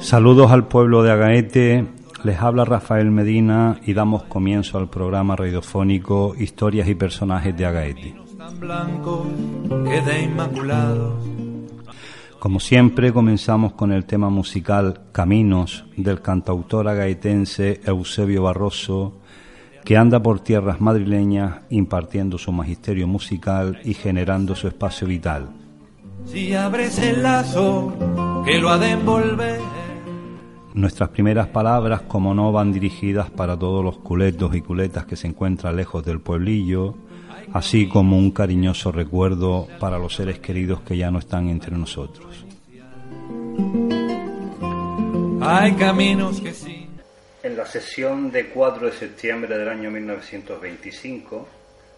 Saludos al pueblo de Agaete, les habla Rafael Medina y damos comienzo al programa radiofónico Historias y Personajes de Agaete. Como siempre comenzamos con el tema musical Caminos del cantautor agaetense Eusebio Barroso, que anda por tierras madrileñas impartiendo su magisterio musical y generando su espacio vital. Si abres el lazo que lo ha de envolver. Nuestras primeras palabras, como no, van dirigidas para todos los culetos y culetas que se encuentran lejos del pueblillo, así como un cariñoso recuerdo para los seres queridos que ya no están entre nosotros. Hay caminos que sí. En la sesión de 4 de septiembre del año 1925,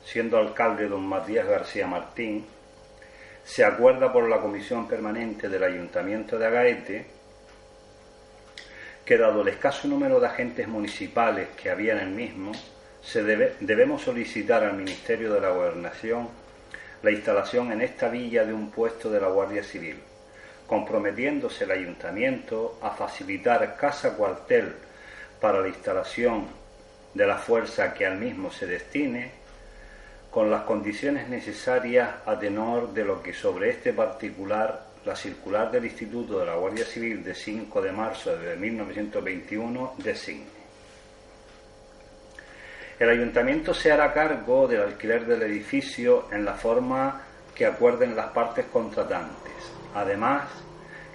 siendo alcalde don Matías García Martín, se acuerda por la Comisión Permanente del Ayuntamiento de Agaete que dado el escaso número de agentes municipales que había en el mismo, se debe, debemos solicitar al Ministerio de la Gobernación la instalación en esta villa de un puesto de la Guardia Civil, comprometiéndose el Ayuntamiento a facilitar casa cuartel para la instalación de la fuerza que al mismo se destine con las condiciones necesarias a tenor de lo que sobre este particular la circular del Instituto de la Guardia Civil de 5 de marzo de 1921 designe. El ayuntamiento se hará cargo del alquiler del edificio en la forma que acuerden las partes contratantes. Además,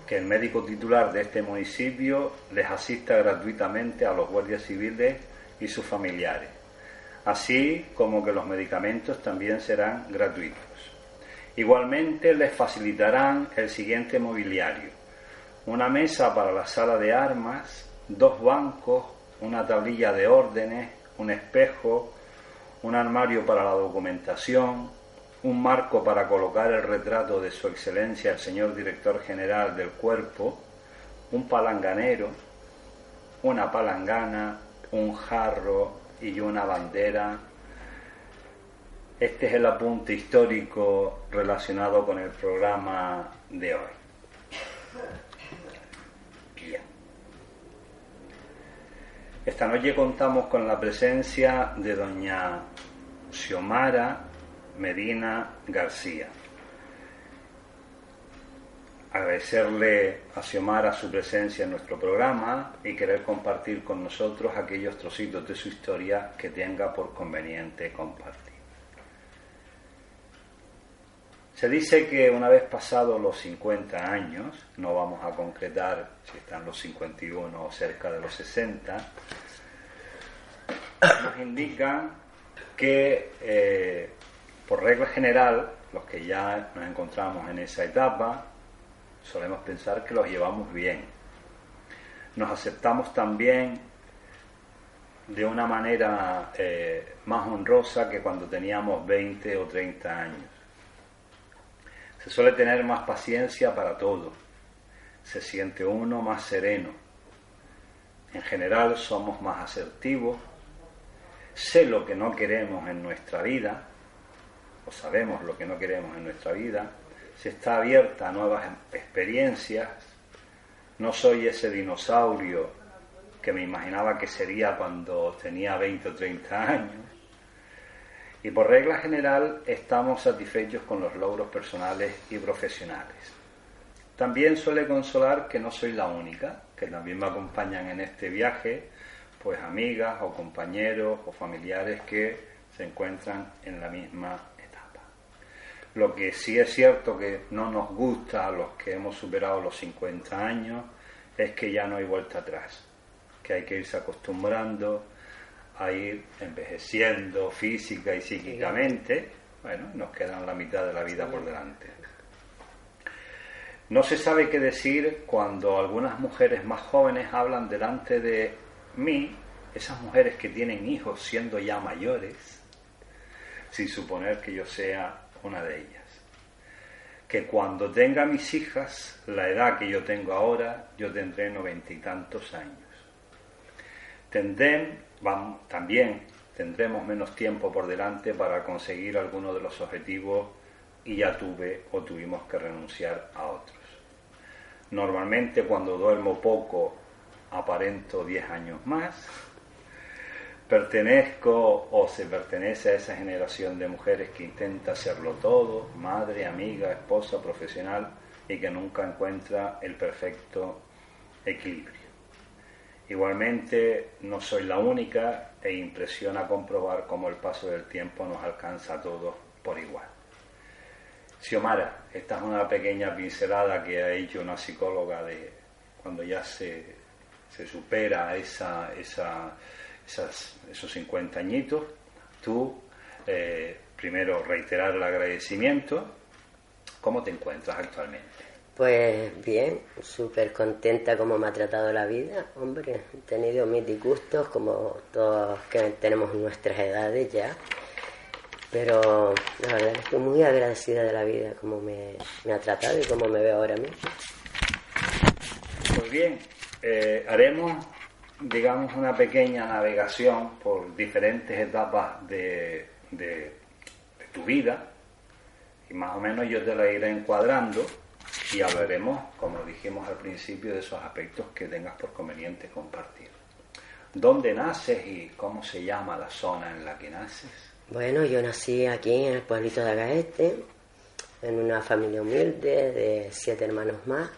que el médico titular de este municipio les asista gratuitamente a los guardias civiles y sus familiares así como que los medicamentos también serán gratuitos. Igualmente les facilitarán el siguiente mobiliario. Una mesa para la sala de armas, dos bancos, una tablilla de órdenes, un espejo, un armario para la documentación, un marco para colocar el retrato de Su Excelencia el señor Director General del Cuerpo, un palanganero, una palangana, un jarro, y una bandera. Este es el apunte histórico relacionado con el programa de hoy. Esta noche contamos con la presencia de doña Xiomara Medina García agradecerle a Xiomara su presencia en nuestro programa y querer compartir con nosotros aquellos trocitos de su historia que tenga por conveniente compartir. Se dice que una vez pasados los 50 años, no vamos a concretar si están los 51 o cerca de los 60, nos indica que eh, por regla general, los que ya nos encontramos en esa etapa, solemos pensar que los llevamos bien. Nos aceptamos también de una manera eh, más honrosa que cuando teníamos 20 o 30 años. Se suele tener más paciencia para todo. Se siente uno más sereno. En general somos más asertivos. Sé lo que no queremos en nuestra vida, o sabemos lo que no queremos en nuestra vida, se está abierta a nuevas experiencias. No soy ese dinosaurio que me imaginaba que sería cuando tenía 20 o 30 años. Y por regla general estamos satisfechos con los logros personales y profesionales. También suele consolar que no soy la única, que también me acompañan en este viaje, pues amigas o compañeros o familiares que se encuentran en la misma lo que sí es cierto que no nos gusta a los que hemos superado los 50 años es que ya no hay vuelta atrás, que hay que irse acostumbrando a ir envejeciendo física y psíquicamente, bueno, nos quedan la mitad de la vida por delante. No se sabe qué decir cuando algunas mujeres más jóvenes hablan delante de mí, esas mujeres que tienen hijos siendo ya mayores, sin suponer que yo sea una de ellas. Que cuando tenga mis hijas, la edad que yo tengo ahora, yo tendré noventa y tantos años. también tendremos menos tiempo por delante para conseguir alguno de los objetivos y ya tuve o tuvimos que renunciar a otros. Normalmente cuando duermo poco aparento 10 años más. Pertenezco o se pertenece a esa generación de mujeres que intenta hacerlo todo, madre, amiga, esposa, profesional y que nunca encuentra el perfecto equilibrio. Igualmente no soy la única e impresiona comprobar cómo el paso del tiempo nos alcanza a todos por igual. Xiomara, esta es una pequeña pincelada que ha hecho una psicóloga de cuando ya se, se supera esa, esa, esos 50 añitos. Tú, eh, primero, reiterar el agradecimiento. ¿Cómo te encuentras actualmente? Pues bien, súper contenta como me ha tratado la vida. Hombre, he tenido mis disgustos como todos que tenemos nuestras edades ya pero la verdad que estoy muy agradecida de la vida, como me, ha tratado y cómo me veo ahora mismo. Pues bien, eh, haremos, digamos, una pequeña navegación por diferentes etapas de, de, tu vida y más o menos yo te la iré encuadrando y hablaremos, como dijimos al principio, de esos aspectos que tengas por conveniente compartir. ¿Dónde naces y cómo se llama la zona en la que naces? Bueno, yo nací aquí en el pueblito de Agaete, en una familia humilde de siete hermanos más.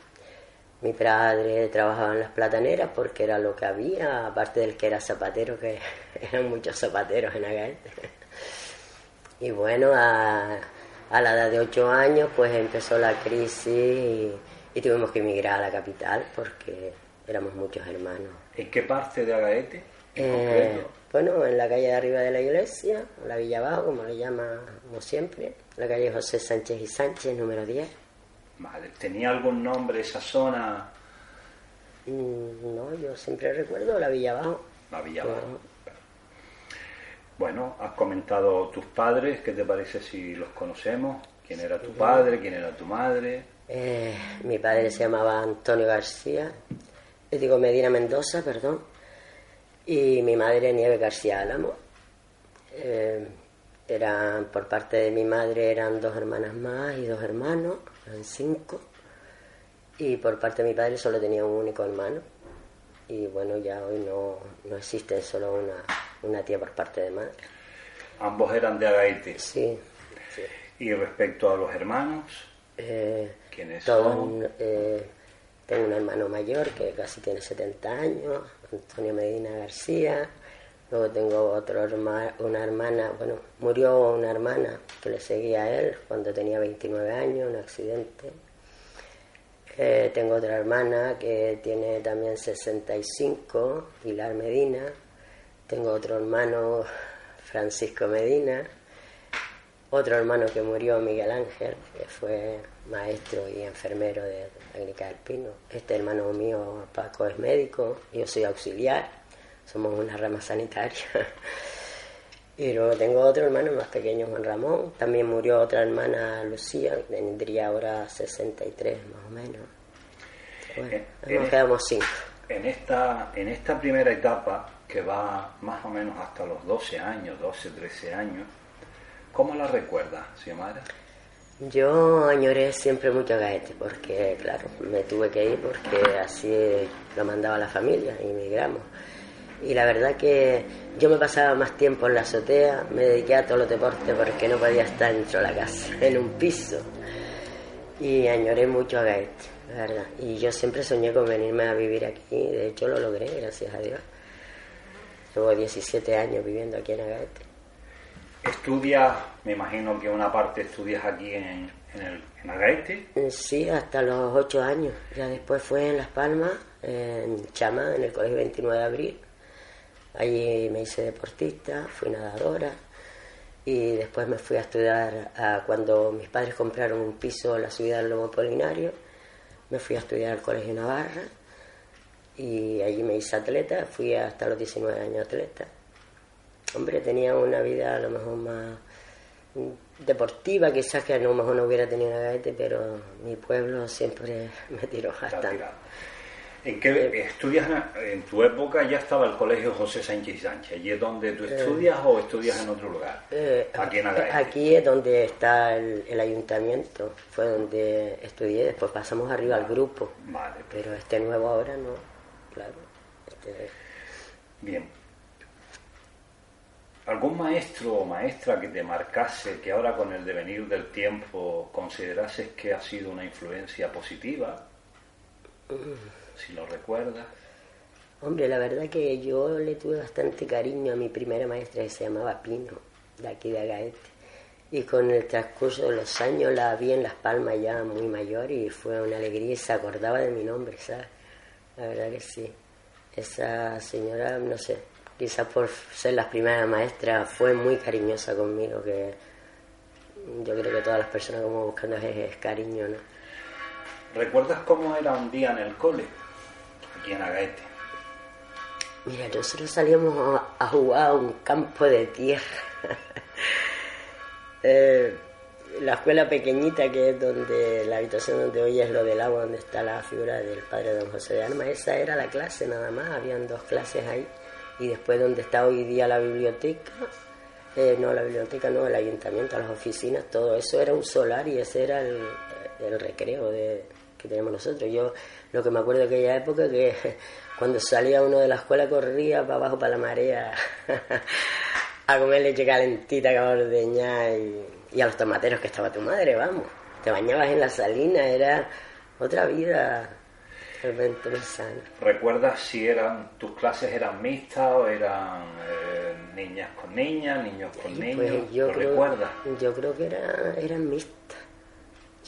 Mi padre trabajaba en las plataneras porque era lo que había, aparte del que era zapatero, que eran muchos zapateros en Agaete. Y bueno, a, la edad de ocho años pues empezó la crisis y, tuvimos que emigrar a la capital porque éramos muchos hermanos. ¿En qué parte de Agaete? Eh, bueno, en la calle de arriba de la iglesia, la Villa Abajo, como le llamamos siempre, la calle José Sánchez y Sánchez, número 10. Vale, ¿tenía algún nombre esa zona? Mm, no, yo siempre recuerdo la Villa Abajo. La Villa Abajo. Bueno, has comentado tus padres, ¿qué te parece si los conocemos? ¿Quién era tu padre? ¿Quién era tu madre? Eh, mi padre se llamaba Antonio García, digo Medina Mendoza, perdón y mi madre Nieve García Álamo. Eh, eran, por parte de mi madre eran dos hermanas más y dos hermanos, eran cinco. Y por parte de mi padre solo tenía un único hermano. Y bueno, ya hoy no, no existe solo una, una tía por parte de madre. ¿Ambos eran de Agaite? Sí. ¿Y respecto a los hermanos? Eh, ¿Quiénes son? Eh, tengo un hermano mayor que casi tiene 70 años, Antonio Medina García. Luego tengo otro una hermana, bueno, murió una hermana que le seguía a él cuando tenía 29 años, un accidente. Eh, tengo otra hermana que tiene también 65, Pilar Medina. Tengo otro hermano, Francisco Medina. Otro hermano que murió, Miguel Ángel, que fue maestro y enfermero de técnica del Pino. Este hermano mío, Paco, es médico, yo soy auxiliar, somos una rama sanitaria. y luego tengo otro hermano más pequeño, Juan Ramón. También murió otra hermana, Lucía, que tendría ahora 63 más o menos. Bueno, nos quedamos cinco. En esta, en esta primera etapa, que va más o menos hasta los 12 años, 12, 13 años, ¿cómo la recuerda, Xiomara? Yo añoré siempre mucho a Gaete porque, claro, me tuve que ir porque así lo mandaba la familia y emigramos. Y la verdad que yo me pasaba más tiempo en la azotea, me dediqué a todos los deportes porque no podía estar dentro de la casa, en un piso. Y añoré mucho a Gaete, la verdad. Y yo siempre soñé con venirme a vivir aquí, de hecho lo logré, gracias a Dios. Llevo 17 años viviendo aquí en Agaete. ¿Estudias, me imagino que una parte estudias aquí en, en, el, en Agaete? Sí, hasta los ocho años. Ya después fue en Las Palmas, en Chama, en el Colegio 29 de Abril. Allí me hice deportista, fui nadadora y después me fui a estudiar a, cuando mis padres compraron un piso en la ciudad del Lomo Polinario, me fui a estudiar al Colegio Navarra y allí me hice atleta, fui hasta los 19 años atleta. Hombre, tenía una vida a lo mejor más deportiva, quizás que a lo mejor no hubiera tenido una gaete, pero mi pueblo siempre me tiró bastante. ¿En qué estudias? En tu época ya estaba el colegio José Sánchez Sánchez. ¿Y es donde tú eh, estudias o estudias en otro lugar? Eh, aquí en Aquí es donde está el, ayuntamiento. Fue donde estudié. Después pasamos arriba al grupo. Vale. Pero este nuevo ahora no. Claro. Este... Bien. ¿Algún maestro o maestra que te marcase, que ahora con el devenir del tiempo considerases que ha sido una influencia positiva? Mm. Si lo recuerdas. Hombre, la verdad que yo le tuve bastante cariño a mi primera maestra que se llamaba Pino, de aquí de Agaete. Y con el transcurso de los años la vi en Las Palmas ya muy mayor y fue una alegría y se acordaba de mi nombre, ¿sabes? La verdad que sí. Esa señora, no sé, quizás por ser la primera maestra, fue muy cariñosa conmigo, que yo creo que todas las personas como buscando es, cariño, ¿no? ¿Recuerdas cómo era un día en el cole, aquí en Agaete? Mira, nosotros salíamos a, jugar a un campo de tierra. Eh, la escuela pequeñita que es donde la habitación donde hoy es lo del agua, donde está la figura del padre don José de Armas, esa era la clase nada más, habían dos clases ahí y después donde está hoy día la biblioteca, eh, no la biblioteca, no, el ayuntamiento, las oficinas, todo eso era un solar y ese era el, recreo de, que tenemos nosotros. Yo lo que me acuerdo de aquella época que cuando salía uno de la escuela corría para abajo para la marea a comer leche calentita que ordeñar y, y a los tomateros que estaba tu madre, vamos. Te bañabas en la salina, era otra vida ¿Recuerdas si eran tus clases eran mixtas o eran eh, niñas con niñas, niños con niños? Pues yo creo, recuerdas? Yo creo que era, eran mixtas.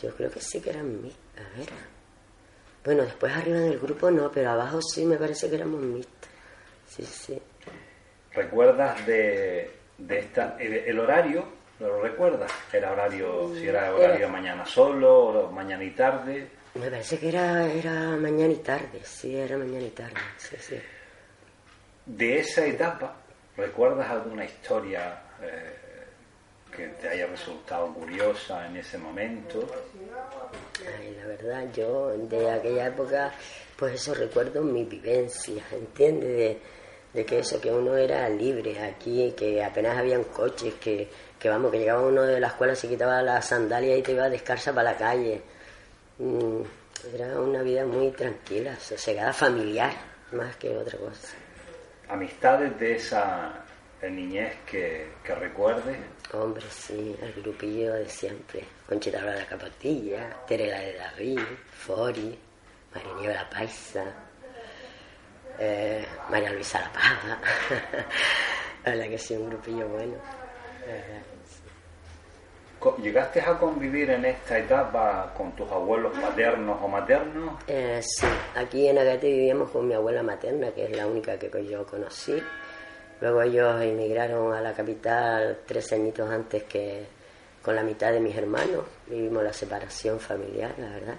Yo creo que sí que eran mixtas. A ver. Bueno, después arriba en el grupo no, pero abajo sí me parece que éramos mixtas. Sí, sí. ¿Recuerdas de, de esta, el, horario? ¿Lo recuerdas? ¿Era horario, si era horario mañana solo, o mañana y tarde? Me parece que era, era mañana y tarde, sí, era mañana y tarde, sí, sí. De esa etapa, ¿recuerdas alguna historia eh, que te haya resultado curiosa en ese momento? Ay, la verdad, yo de aquella época, pues eso recuerdo mi vivencia, ¿entiendes? De, de, que eso, que uno era libre aquí, que apenas habían coches, que, que vamos, que llegaba uno de la escuela, se quitaba la sandalia y te iba descalza para la calle Mm, era una vida muy tranquila, sosegada, familiar, más que otra cosa. ¿Amistades de esa niñez que, que recuerdes? Hombre, sí, el grupillo de siempre. Conchita de la Capotilla, Terela de David, Fori, María la Paisa, eh, María Luisa La Paga. la verdad que sí, un grupillo bueno. ¿Llegaste a convivir en esta etapa con tus abuelos paternos o maternos? Eh, sí, aquí en Agate vivíamos con mi abuela materna, que es la única que yo conocí. Luego ellos emigraron a la capital tres añitos antes que con la mitad de mis hermanos. Vivimos la separación familiar, la verdad.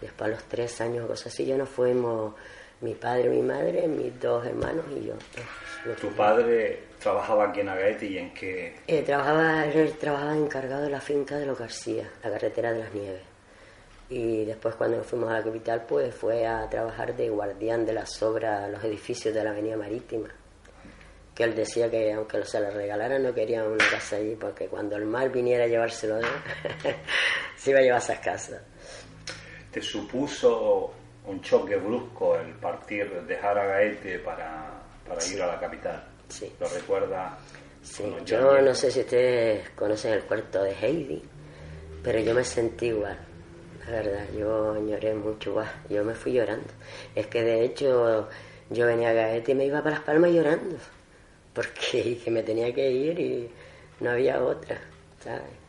Después a los tres años, cosas así, ya nos fuimos mi padre, mi madre, mis dos hermanos y yo. ¿Tu padre trabajaba aquí en Agaete y en qué? Eh, trabajaba, él trabajaba encargado de la finca de los García, la carretera de las Nieves. Y después cuando nos fuimos a la capital, pues fue a trabajar de guardián de las obras, los edificios de la Avenida Marítima. Que él decía que aunque se le regalaran, no quería una casa allí, porque cuando el mar viniera a llevárselo, se iba a llevar esas casas. ¿Te supuso un choque brusco el partir, dejar a Gaete para, para ir a la capital. Sí. ¿Lo recuerda? Sí, yo no sé si ustedes conocen el cuarto de Heidi, pero yo me sentí igual. La verdad, yo lloré mucho, yo me fui llorando. Es que de hecho yo venía a Gaete y me iba para Las Palmas llorando, porque que me tenía que ir y no había otra, ¿sabes?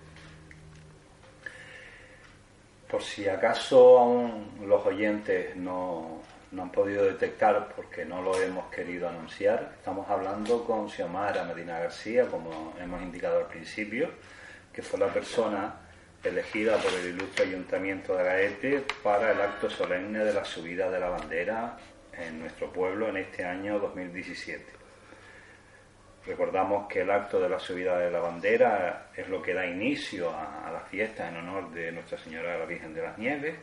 por si acaso aún los oyentes no, no han podido detectar porque no lo hemos querido anunciar, estamos hablando con Xiomara Medina García, como hemos indicado al principio, que fue la persona elegida por el ilustre Ayuntamiento de Gaete para el acto solemne de la subida de la bandera en nuestro pueblo en este año 2017. Recordamos que el acto de la subida de la bandera es lo que da inicio a, la fiesta en honor de Nuestra Señora la Virgen de las Nieves.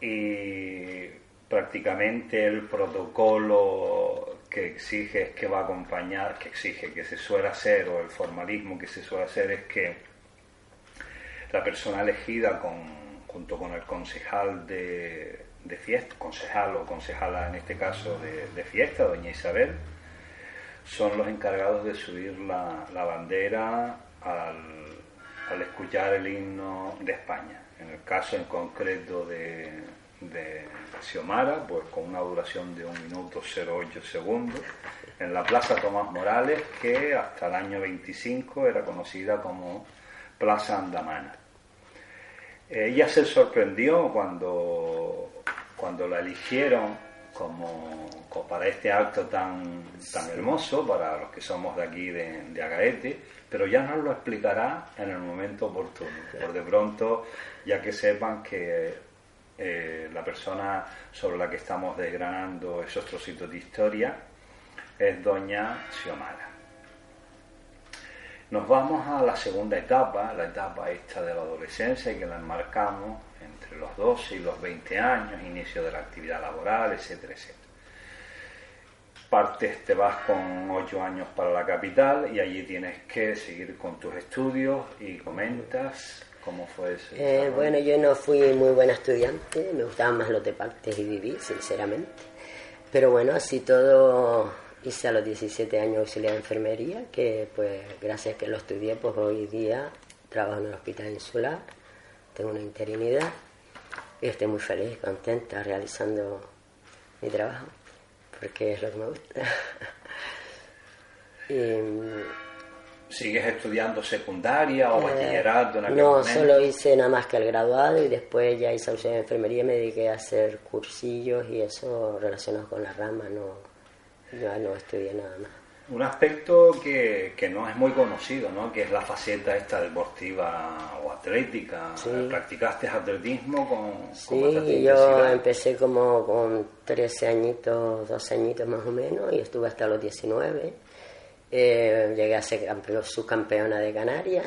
Y prácticamente el protocolo que exige es que va a acompañar, que exige que se suele hacer o el formalismo que se suele hacer es que la persona elegida junto con el concejal de, fiesta, concejal o concejala en este caso de, fiesta, doña Isabel, son los encargados de subir la, bandera al, escuchar el himno de España. En el caso en concreto de, de Xiomara, pues con una duración de un minuto 08 segundos, en la Plaza Tomás Morales, que hasta el año 25 era conocida como Plaza Andamana. Ella se sorprendió cuando, cuando la eligieron como, para este acto tan, tan hermoso, para los que somos de aquí de, de Agaete, pero ya nos lo explicará en el momento oportuno. Por de pronto, ya que sepan que eh, la persona sobre la que estamos desgranando esos trocitos de historia es doña Xiomara. Nos vamos a la segunda etapa, la etapa esta de la adolescencia, y que la enmarcamos entre los 12 y los 20 años, inicio de la actividad laboral, etcétera, etcétera. Partes, te vas con 8 años para la capital y allí tienes que seguir con tus estudios y comentas cómo fue eso. Eh, bueno, yo no fui muy buena estudiante, me gustaban más los deportes y vivir, sinceramente. Pero bueno, así todo hice a los 17 años auxiliar de enfermería, que pues gracias a que lo estudié, pues hoy día trabajo en el hospital insular, tengo una interinidad y estoy muy feliz, contenta realizando mi trabajo, porque es lo que me gusta. ¿Sigues estudiando secundaria o eh, bachillerato? no, solo hice nada más que el graduado y después ya hice auxiliar de enfermería y me dediqué a hacer cursillos y eso relacionado con la rama, no, ya no estudié nada más. Un aspecto que, que, no es muy conocido, ¿no? que es la faceta esta deportiva o atlética. ¿Practicaste atletismo con, Sí, yo empecé como con 13 añitos, 12 añitos más o menos y estuve hasta los 19. Eh, llegué a ser subcampeona de Canarias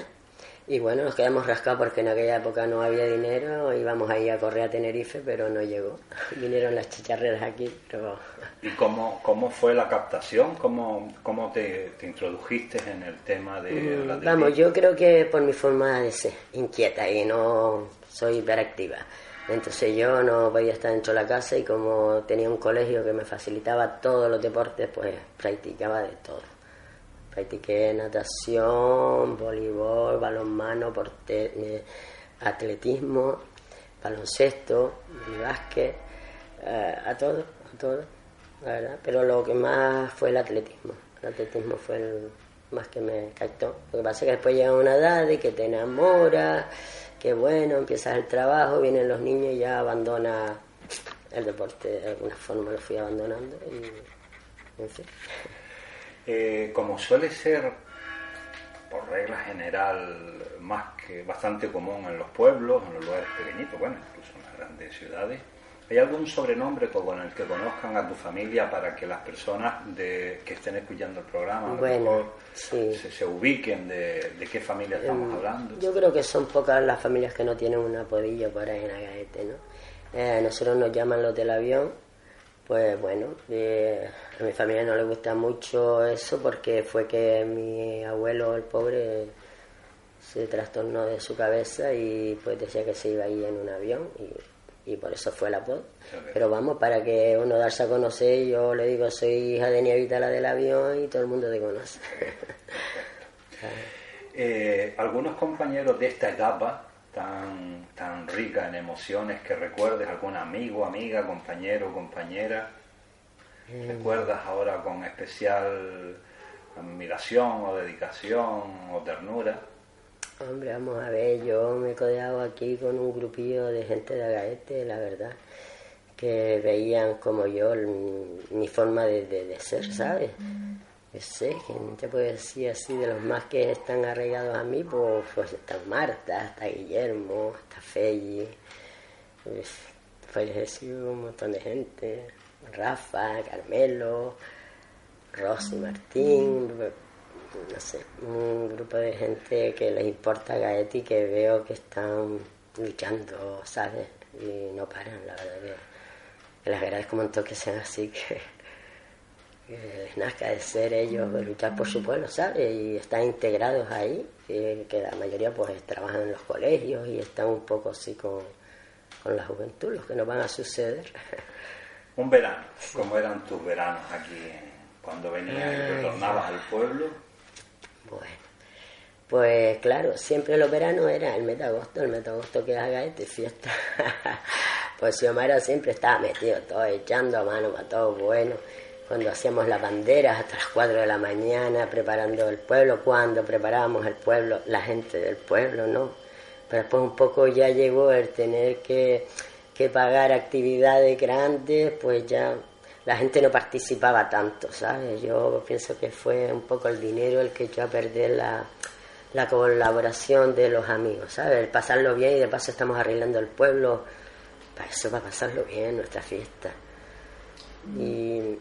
y bueno, nos quedamos rascados porque en aquella época no había dinero, íbamos ahí a correr a Tenerife, pero no llegó. Vinieron las chicharreras aquí, pero... ¿Y cómo, cómo fue la captación? ¿Cómo, cómo te, introdujiste en el tema de mm, la Vamos, yo creo que por mi forma de ser inquieta y no soy hiperactiva. Entonces yo no podía estar dentro de la casa y como tenía un colegio que me facilitaba todos los deportes, pues practicaba de todo practiqué natación, voleibol, balonmano, eh, atletismo, baloncesto, básquet, eh, a todo, a todo, la verdad. Pero lo que más fue el atletismo. El atletismo fue el más que me captó. Lo que pasa es que después llega una edad de que te enamoras, que bueno, empiezas el trabajo, vienen los niños y ya abandona el deporte, de alguna forma lo fui abandonando y en fin. Eh, como suele ser, por regla general, más que bastante común en los pueblos, en los lugares pequeñitos, bueno, incluso en las grandes ciudades, ¿hay algún sobrenombre con el que conozcan a tu familia para que las personas de, que estén escuchando el programa se, ubiquen de, qué familia estamos em, hablando? Yo creo que son pocas las familias que no tienen un apodillo por ahí en Agaete, ¿no? Eh, nosotros nos llaman los del avión pues bueno, eh, a mi familia no le gusta mucho eso porque fue que mi abuelo, el pobre, se trastornó de su cabeza y pues decía que se iba a ir en un avión y, por eso fue la voz. Pero vamos, para que uno darse a conocer, yo le digo, soy hija de Nievita, la del avión, y todo el mundo te conoce. Eh, algunos compañeros de esta etapa tan, tan rica en emociones que recuerdes algún amigo, amiga, compañero, compañera. Mm. ¿Recuerdas ahora con especial admiración o dedicación o ternura? Hombre, vamos a ver, yo me he codeado aquí con un grupillo de gente de Agaete, la verdad, que veían como yo mi forma de, ser, ¿sabes? Yo sé, que te puedo decir así, de los más que están arraigados a mí, pues, pues está Marta, está Guillermo, está Felli, pues, fallecido un montón de gente, Rafa, Carmelo, Rosy Martín, no sé, un grupo de gente que les importa Gaeti que veo que están luchando, ¿sabes? Y no paran, la verdad que, les agradezco un montón que sean así, que, les nazca de ser ellos, de luchar por su pueblo, ¿sabes? Y están integrados ahí, que, que la mayoría pues trabajan en los colegios y están un poco así con, con la juventud, los que nos van a suceder. Un verano, ¿cómo eran tus veranos aquí cuando venías y retornabas al pueblo? Bueno, pues claro, siempre los veranos era el mes de agosto, el mes de agosto que haga este fiesta. pues Xiomara siempre estaba metido todo, echando a mano para todo bueno. Cuando hacíamos las banderas hasta las 4 de la mañana, preparando el pueblo, cuando preparábamos el pueblo, la gente del pueblo, ¿no? Pero después un poco ya llegó el tener que, que pagar actividades grandes, pues ya la gente no participaba tanto, ¿sabes? Yo pienso que fue un poco el dinero el que echó a perder la, la colaboración de los amigos, ¿sabes? El pasarlo bien y de paso estamos arreglando el pueblo, para eso, para pasarlo bien, nuestra fiesta. Y,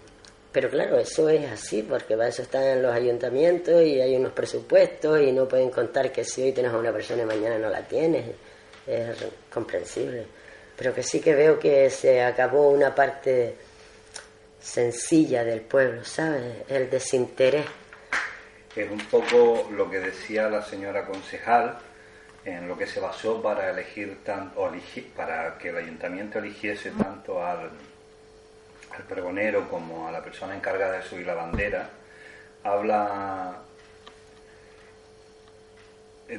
pero claro, eso es así, porque para eso están los ayuntamientos y hay unos presupuestos y no pueden contar que si hoy tienes a una persona y mañana no la tienes. Es comprensible. Pero que sí que veo que se acabó una parte sencilla del pueblo, ¿sabes? El desinterés. Es un poco lo que decía la señora concejal, en lo que se basó para elegir tan, o para que el ayuntamiento eligiese tanto al, al pregonero como a la persona encargada de subir la bandera. Habla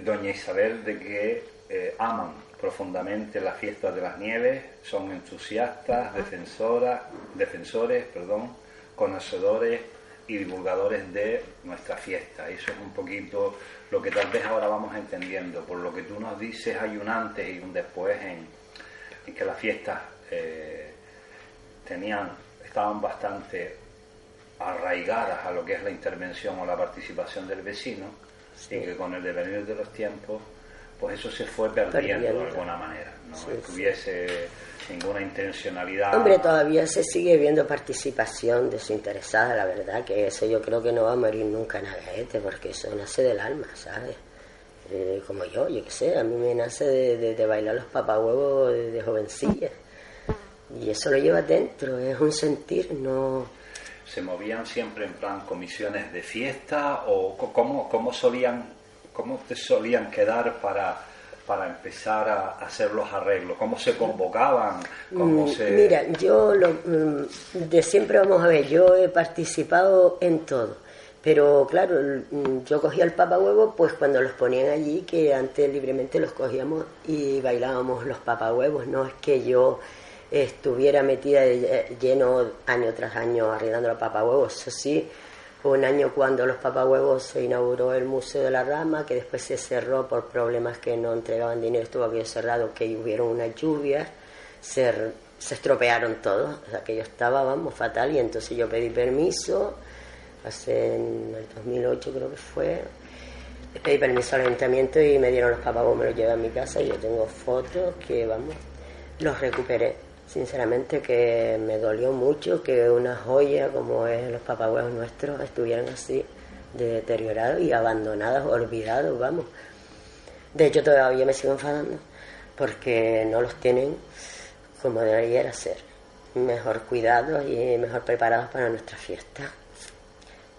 doña Isabel de que eh, aman profundamente las fiestas de las nieves, son entusiastas, defensoras, defensores, perdón, conocedores y divulgadores de nuestra fiesta. Eso es un poquito lo que tal vez ahora vamos entendiendo. Por lo que tú nos dices, hay un antes y un después en, que las fiestas eh, tenían, estaban bastante arraigadas a lo que es la intervención o la participación del vecino y que con el devenir de los tiempos pues eso se fue perdiendo, de alguna manera, no tuviese ninguna intencionalidad. Hombre, todavía se sigue viendo participación desinteresada, la verdad, que eso yo creo que no va a morir nunca en Agaete, porque eso nace del alma, ¿sabes? Eh, como yo, yo qué sé, a mí me nace de, bailar los papahuevos de, de jovencilla. Y eso lo lleva dentro, es un sentir, no... ¿Se movían siempre en plan comisiones de fiesta o cómo, cómo solían ¿Cómo te solían quedar para, para empezar a hacer los arreglos? ¿Cómo se convocaban? ¿Cómo mm, Mira, yo lo, mm, de siempre vamos a ver, yo he participado en todo. Pero claro, mm, yo cogía el papahuevo pues cuando los ponían allí, que antes libremente los cogíamos y bailábamos los papahuevos. No es que yo estuviera metida lleno año tras año arreglando los papahuevos, eso sí fue un año cuando los papahuevos se inauguró el Museo de la Rama, que después se cerró por problemas que no entregaban dinero, estuvo aquello cerrado, que hubieron unas lluvias, se, se estropearon todos, aquello estaba, vamos, fatal, y entonces yo pedí permiso, hace en el 2008 creo que fue, pedí permiso al ayuntamiento y me dieron los papahuevos, me los llevé a mi casa y yo tengo fotos que, vamos, los recuperé sinceramente que me dolió mucho que una joya como es los papahuevos nuestros estuvieran así deteriorados y abandonados, olvidados, vamos. De hecho todavía me sigo enfadando porque no los tienen como debería ser, mejor cuidados y mejor preparados para nuestra fiesta.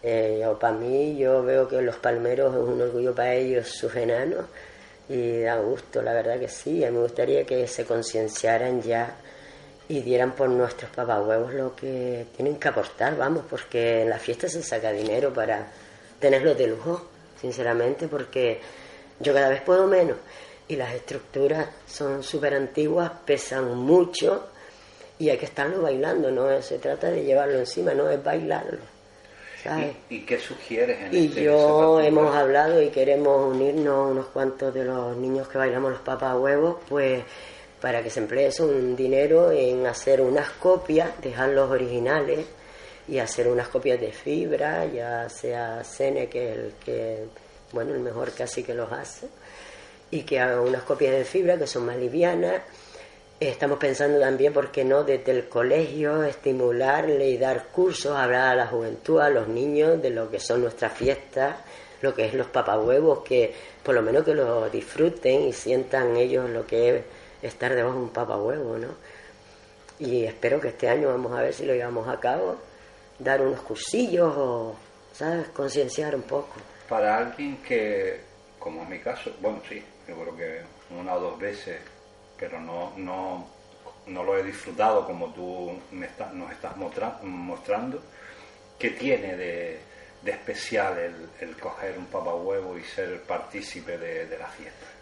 Eh, para mí yo veo que los palmeros es un orgullo para ellos, sus enanos, y da gusto, la verdad que sí. A mí me gustaría que se concienciaran ya y dieran por nuestros papahuevos lo que tienen que aportar, vamos, porque en la fiesta se saca dinero para tenerlos de lujo, sinceramente, porque yo cada vez puedo menos y las estructuras son súper antiguas, pesan mucho y hay que estarlo bailando, no se trata de llevarlo encima, no es bailarlo. ¿sabes? ¿Y, qué sugieres en Y este, yo hemos hablado y queremos unirnos unos cuantos de los niños que bailamos los papahuevos, pues para que se emplee un dinero en hacer unas copias, dejar los originales y hacer unas copias de fibra, ya sea Cene, que es el que, bueno, el mejor casi que los hace, y que haga unas copias de fibra que son más livianas. Estamos pensando también, ¿por qué no?, desde el colegio estimularle y dar cursos, hablar a la juventud, a los niños de lo que son nuestras fiestas, lo que es los papahuevos, que por lo menos que lo disfruten y sientan ellos lo que es estar debajo de un papahuevo, ¿no? Y espero que este año vamos a ver si lo llevamos a cabo, dar unos cursillos o, ¿sabes?, concienciar un poco. Para alguien que, como en mi caso, bueno, sí, yo creo que una o dos veces, pero no, no, no lo he disfrutado como tú me nos estás mostrando, ¿qué tiene de, especial el, coger un papahuevo y ser partícipe de la fiesta?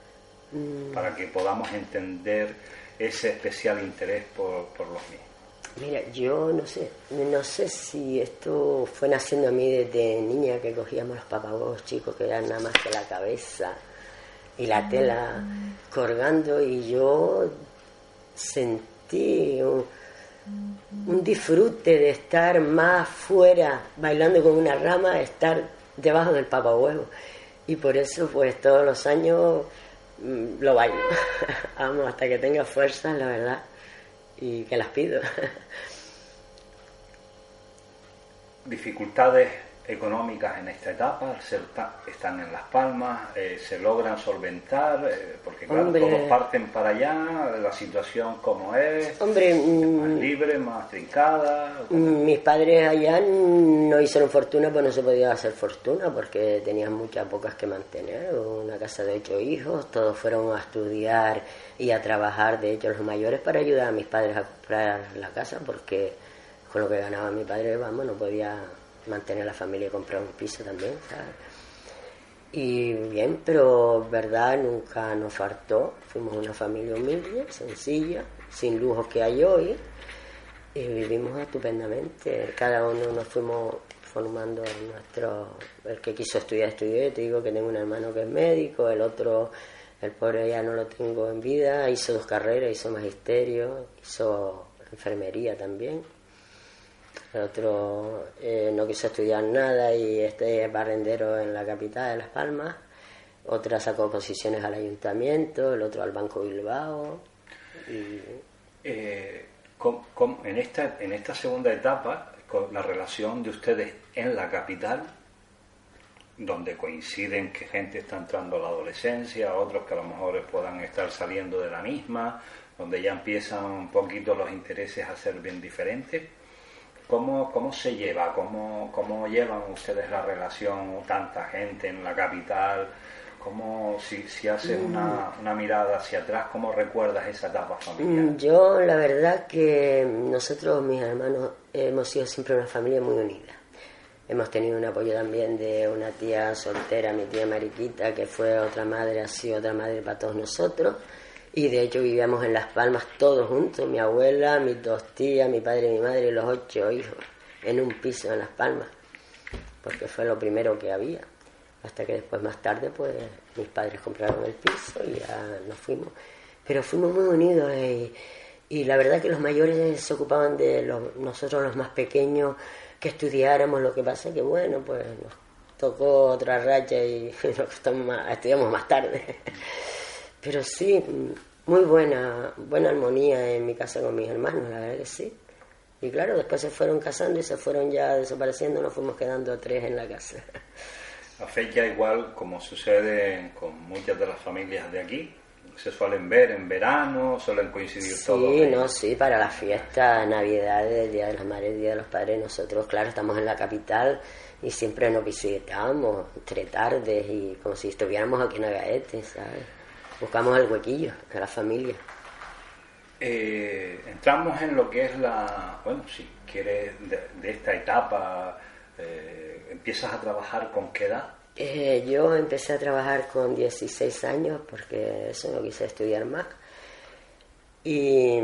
Mm. para que podamos entender ese especial interés por, los niños. Mira, yo no sé, no sé si esto fue naciendo a mí desde niña que cogíamos los papagos chicos que eran nada más que la cabeza y la tela colgando y yo sentí un, un disfrute de estar más fuera bailando con una rama, estar debajo del papahuevo. Y por eso pues todos los años Mm, lo bailo. Vamos, hasta que tenga fuerzas, la verdad, y que las pido. Dificultades económicas en esta etapa, están en Las Palmas, eh, se logran solventar, eh, porque claro, todos parten para allá, la situación como es, Hombre, más mm, libre, más trincada. Mis padres allá no hicieron fortuna, pues no se podía hacer fortuna, porque tenían muchas pocas que mantener, una casa de ocho hijos, todos fueron a estudiar y a trabajar, de hecho los mayores, para ayudar a mis padres a comprar la casa, porque con lo que ganaba mi padre, vamos, no podía mantener la familia y comprar un piso también, ¿sabes? Y bien, pero verdad nunca nos faltó. Fuimos una familia humilde, sencilla, sin lujos que hay hoy, y vivimos estupendamente. Cada uno nos fuimos formando nuestro. El que quiso estudiar, estudió. Te digo que tengo un hermano que es médico, el otro, el pobre ya no lo tengo en vida, hizo dos carreras, hizo magisterio, hizo enfermería también el otro eh, no quiso estudiar nada y este es barrendero en la capital de Las Palmas, otra sacó posiciones al ayuntamiento, el otro al Banco Bilbao. Eh, en, esta, en esta segunda etapa, con la relación de ustedes en la capital, donde coinciden que gente está entrando a la adolescencia, otros que a lo mejor puedan estar saliendo de la misma, donde ya empiezan un poquito los intereses a ser bien diferentes. ¿Cómo, cómo se lleva? ¿Cómo, ¿Cómo llevan ustedes la relación tanta gente en la capital? ¿Cómo, si, si haces una, mm. una, mirada hacia atrás, cómo recuerdas esa etapa familiar? Mm, yo, la verdad que nosotros, mis hermanos, hemos sido siempre una familia muy unida. Hemos tenido un apoyo también de una tía soltera, mi tía Mariquita, que fue otra madre, ha sido otra madre para todos nosotros y de hecho vivíamos en Las Palmas todos juntos, mi abuela, mis dos tías, mi padre y mi madre y los ocho hijos, en un piso en Las Palmas, porque fue lo primero que había. Hasta que después más tarde pues mis padres compraron el piso y ya nos fuimos. Pero fuimos muy unidos y, y la verdad que los mayores se ocupaban de los, nosotros los más pequeños que estudiáramos, lo que pasa que bueno, pues nos tocó otra racha y nos estudiamos más tarde. Pero sí, muy buena, buena armonía en mi casa con mis hermanos, la verdad que sí. Y claro, después se fueron casando y se fueron ya desapareciendo, nos fuimos quedando tres en la casa. A fecha igual como sucede con muchas de las familias de aquí, se suelen ver en verano, suelen coincidir todos. Sí, no, sí, para la fiesta, Navidades, Día de las Madres, Día de los Padres, nosotros, claro, estamos en la capital y siempre nos visitamos entre tardes y como si estuviéramos aquí en Agaete, ¿sabes? Buscamos el huequillo de la familia. Eh, entramos en lo que es la, bueno, si quieres, de, esta etapa, eh, ¿empiezas a trabajar con qué edad? Eh, yo empecé a trabajar con 16 años porque eso no quise estudiar más. Y,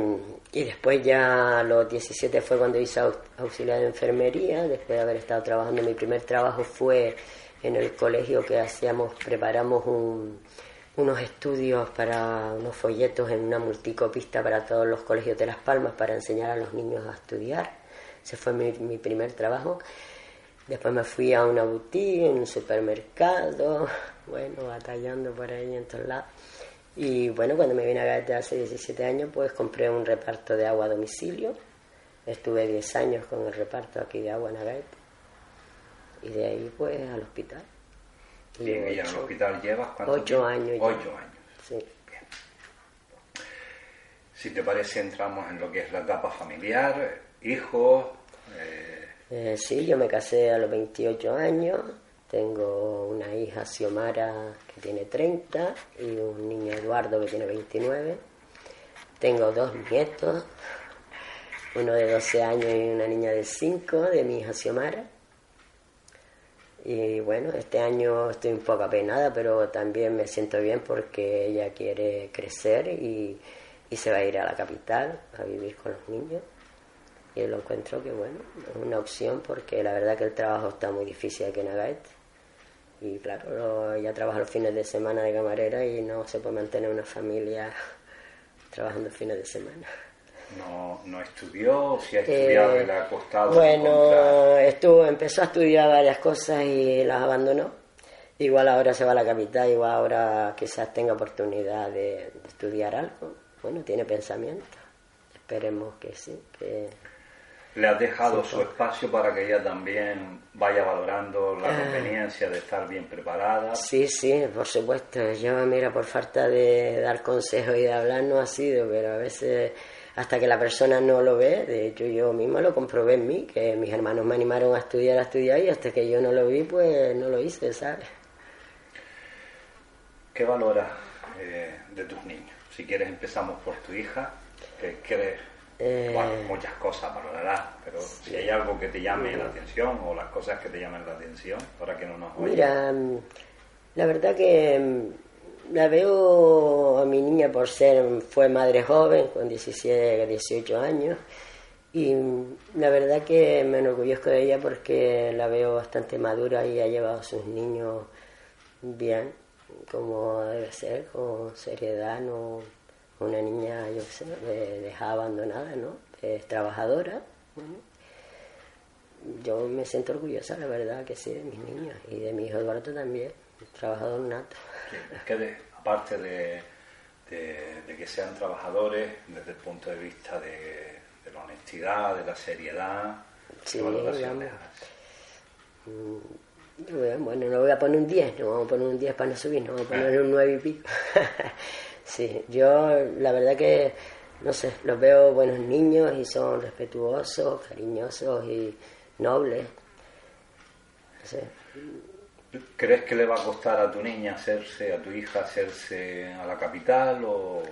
y, después ya a los 17 fue cuando hice auxiliar de enfermería, después de haber estado trabajando. Mi primer trabajo fue en el colegio que hacíamos, preparamos un, unos estudios para unos folletos en una multicopista para todos los colegios de Las Palmas para enseñar a los niños a estudiar. Ese fue mi, mi primer trabajo. Después me fui a una boutique, en un supermercado, bueno, batallando por ahí en todos lados. Y bueno, cuando me vine a Gaete hace 17 años, pues compré un reparto de agua a domicilio. Estuve 10 años con el reparto aquí de agua en Agaete. Y de ahí, pues, al hospital. ¿Y, en el hospital llevas cuánto Ocho años. Ocho años. Sí. Bien. Si te parece, entramos en lo que es la etapa familiar, hijos. Eh... Eh, sí, yo me casé a los 28 años. Tengo una hija, Xiomara, que tiene 30, y un niño, Eduardo, que tiene 29. Tengo dos nietos, uno de 12 años y una niña de 5, de mi hija Xiomara. Y bueno, este año estoy un poco apenada, pero también me siento bien porque ella quiere crecer y, se va a ir a la capital a vivir con los niños. Y lo encuentro que bueno, es una opción porque la verdad que el trabajo está muy difícil aquí en Agaet. Y claro, ella trabaja los fines de semana de camarera y no se puede mantener una familia trabajando fines de semana no, no estudió, si ha estudiado y le ha costado. Bueno, estuvo, empezó a estudiar varias cosas y las abandonó. Igual ahora se va a la capital, igual ahora quizás tenga oportunidad de, estudiar algo. Bueno, tiene pensamiento. Esperemos que sí, que le has dejado su espacio para que ella también vaya valorando la ah. conveniencia de estar bien preparada. Sí, sí, por supuesto. Yo, mira, por falta de dar consejos y de hablar no ha sido, pero a veces hasta que la persona no lo ve. De hecho, yo misma lo comprobé en mí, que mis hermanos me animaron a estudiar, a estudiar, y hasta que yo no lo vi, pues no lo hice, ¿sabes? ¿Qué valoras eh, de tus niños? Si quieres, empezamos por tu hija. ¿Qué crees? Eh, bueno, muchas cosas valorarás, pero si hay algo que te llame la atención o las cosas que te llamen la atención, para que no nos Mira, mm, la verdad que mm, la veo a mi niña por ser, fue madre joven, con 17, 18 años, y la verdad que me enorgullezco de ella porque la veo bastante madura y ha llevado a sus niños bien, como debe ser, con seriedad, no una niña, yo sé, dejada abandonada, ¿no? Es trabajadora, Yo me siento orgullosa, la verdad, que sí, de mis niños y de mi hijo Eduardo también, trabajador nato. Es que aparte de, que sean trabajadores, desde el punto de vista de, la honestidad, de la seriedad, sí, mm, Bueno, no voy a poner un 10, no vamos a poner un 10 para no subir, no vamos a poner un 9 y pico. sí, yo la verdad que, no sé, los veo buenos niños y son respetuosos, cariñosos y nobles. ¿Crees que le va a costar a tu niña hacerse, a tu hija hacerse a la capital o,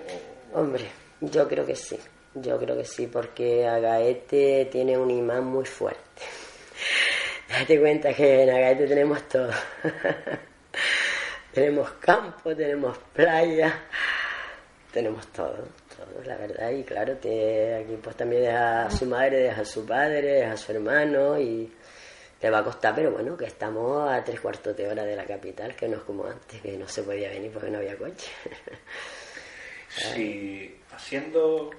Hombre, yo creo que sí, yo creo que sí, porque Agaete tiene un imán muy fuerte. Date cuenta que en Agaete tenemos todo. tenemos campo, tenemos playa, tenemos todo, todo, la verdad. Y claro, te, aquí pues también deja a su madre, deja a su padre, deja a su hermano y le va a costar, pero bueno, que estamos a tres cuartos de hora de la capital, que no es como antes, que no se podía venir porque no había coche. sí, haciendo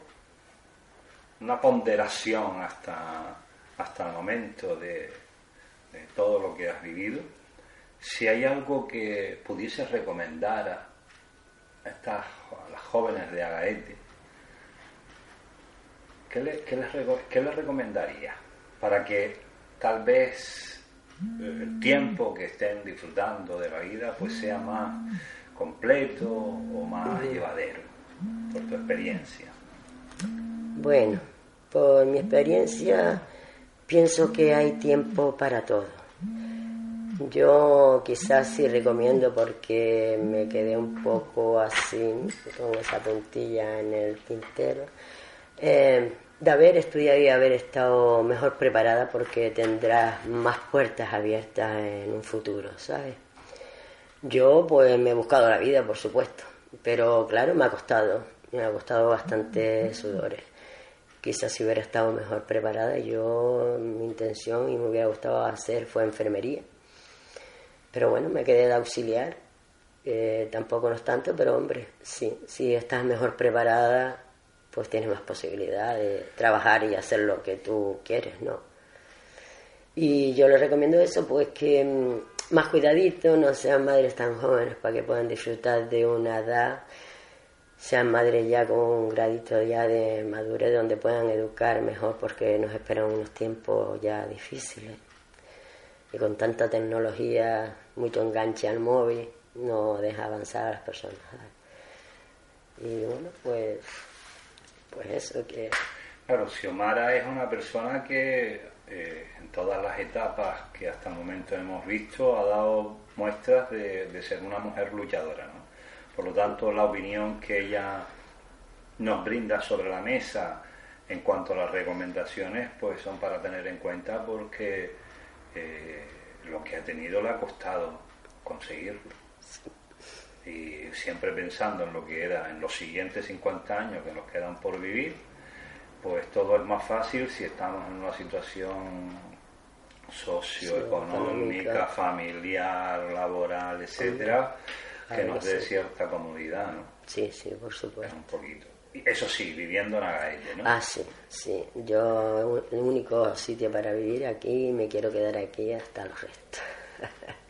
una ponderación hasta, hasta el momento de, todo lo que has vivido, si hay algo que pudiese recomendar a, estas, las jóvenes de Agaete, ¿qué, qué les, qué les recomendaría para que tal vez eh, el tiempo que estén disfrutando de la vida pues sea más completo o más llevadero, por tu experiencia. Bueno, por mi experiencia pienso que hay tiempo para todo. Yo quizás sí recomiendo porque me quedé un poco así, con esa puntilla en el tintero. Eh, de haber estudiado y haber estado mejor preparada porque tendrás más puertas abiertas en un futuro, ¿sabes? Yo pues me he buscado la vida, por supuesto, pero claro, me ha costado, me ha costado bastante sudores. Quizás si hubiera estado mejor preparada, yo mi intención y me hubiera gustado hacer fue enfermería. Pero bueno, me quedé de auxiliar Eh, tampoco no es tanto, pero hombre, sí, si estás mejor preparada, pues tienes más posibilidad de trabajar y hacer lo que tú quieres, ¿no? Y yo les recomiendo eso, pues que mm, más cuidadito, no sean madres tan jóvenes para que puedan disfrutar de una edad, sean madres ya con un gradito ya de madurez donde puedan educar mejor porque nos esperan unos tiempos ya difíciles. Y con tanta tecnología, mucho enganche al móvil, no deja avanzar a las personas. Y bueno, pues, pues eso que... Claro, Xiomara es una persona que eh, en todas las etapas que hasta el momento hemos visto ha dado muestras de, de ser una mujer luchadora. ¿no? Por lo tanto, la opinión que ella nos brinda sobre la mesa en cuanto a las recomendaciones, pues son para tener en cuenta porque eh, lo que ha tenido le ha costado conseguirlo. Y siempre pensando en lo que era en los siguientes 50 años que nos quedan por vivir, pues todo es más fácil si estamos en una situación socioeconómica, familiar, laboral, etcétera, que nos dé cierta comodidad, ¿no? Sí, sí, por supuesto. Un poquito. Eso sí, viviendo en Agaete, ¿no? Ah, sí, sí. Yo, el único sitio para vivir aquí, me quiero quedar aquí hasta los restos.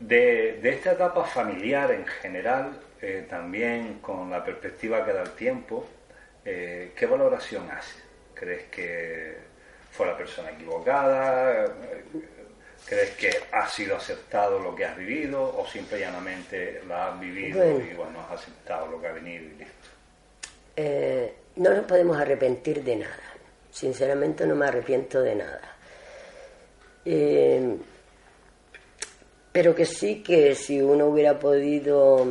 de, de, esta etapa familiar en general, eh, también con la perspectiva que da el tiempo, eh, ¿qué valoración hace? ¿Crees que fue la persona equivocada? ¿Crees que ha sido aceptado lo que has vivido o simple y llanamente la has vivido y bueno, has aceptado lo que ha venido y listo? Eh, no nos podemos arrepentir de nada. Sinceramente no me arrepiento de nada. Eh, pero que sí que si uno hubiera podido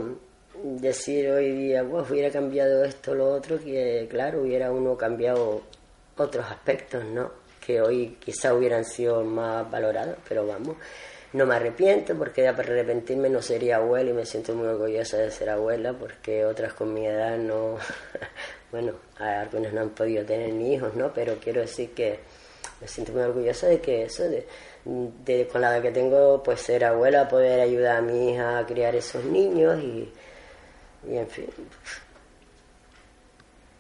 decir hoy día, pues hubiera cambiado esto, lo otro, que claro, hubiera uno cambiado otros aspectos, ¿no? que hoy quizá hubieran sido más valorados, pero vamos, no me arrepiento porque de arrepentirme no sería abuela y me siento muy orgullosa de ser abuela porque otras con mi edad no, bueno, algunas no han podido tener ni hijos, ¿no? Pero quiero decir que me siento muy orgullosa de que eso, de, con la edad que tengo, pues ser abuela, poder ayudar a mi hija a criar esos niños y, y en fin.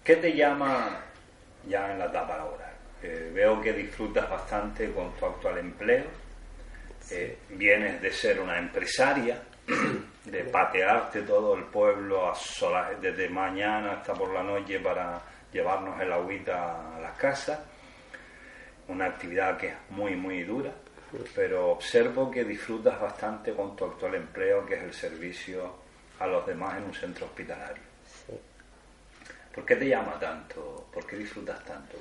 ¿Qué te llama ya en la etapa laboral? veo que disfrutas bastante con tu actual empleo. Eh, vienes de ser una empresaria, de patearte todo el pueblo a solas, desde mañana hasta por la noche para llevarnos el agüita a las casas. Una actividad que es muy, muy dura, pero observo que disfrutas bastante con tu actual empleo, que es el servicio a los demás en un centro hospitalario. ¿Por qué te llama tanto? ¿Por qué disfrutas tanto?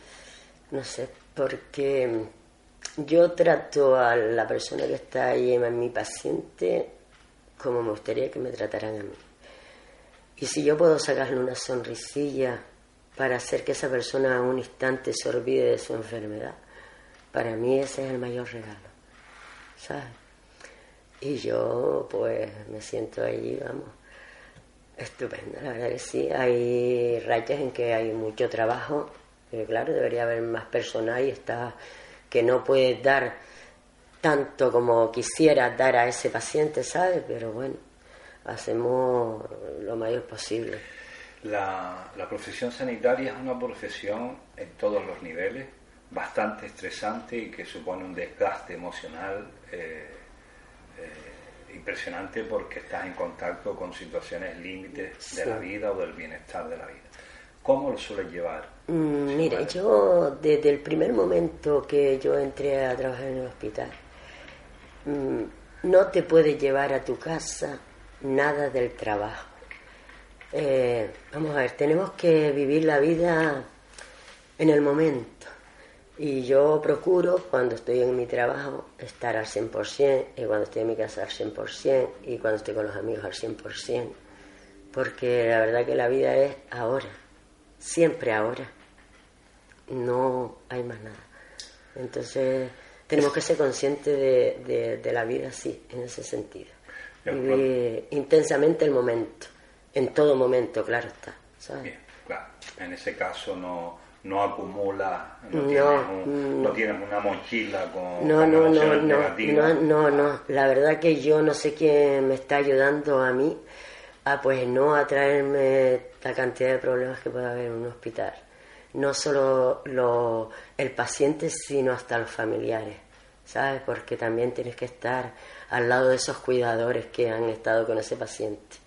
No sé, porque yo trato a la persona que está ahí, en mi paciente, como me gustaría que me trataran a mí. Y si yo puedo sacarle una sonrisilla para hacer que esa persona a un instante se olvide de su enfermedad, para mí ese es el mayor regalo, ¿sabes? Y yo pues me siento ahí, vamos, estupenda, la verdad que sí. Hay rachas en que hay mucho trabajo claro, debería haber más personal y está que no puedes dar tanto como quisiera dar a ese paciente, ¿sabes? Pero bueno, hacemos lo mayor posible. La, profesión sanitaria es una profesión en todos los niveles, bastante estresante y que supone un desgaste emocional eh, eh, impresionante porque estás en contacto con situaciones límites de la vida o del bienestar de la vida. ¿Cómo lo sueles llevar? Mm, mire, yo desde el primer momento que yo entré a trabajar en el hospital, mm, no te puedes llevar a tu casa nada del trabajo. Eh, vamos a ver, tenemos que vivir la vida en el momento. Y yo procuro, cuando estoy en mi trabajo, estar al 100%, y cuando estoy en mi casa al 100%, y cuando estoy con los amigos al 100%, porque la verdad que la vida es ahora siempre ahora. No hay más nada. Entonces, tenemos que ser conscientes de, la vida así, en ese sentido. Vivir intensamente el momento, en todo momento, claro está. claro. En ese caso no, no acumula, no, tienes, una mochila con, no, no, no, no, no, no, la verdad que yo no sé quién me está ayudando a mí a pues no atraerme la cantidad de problemas que puede haber en un hospital. No solo lo, el paciente, sino hasta los familiares, ¿sabes? Porque también tienes que estar al lado de esos cuidadores que han estado con ese paciente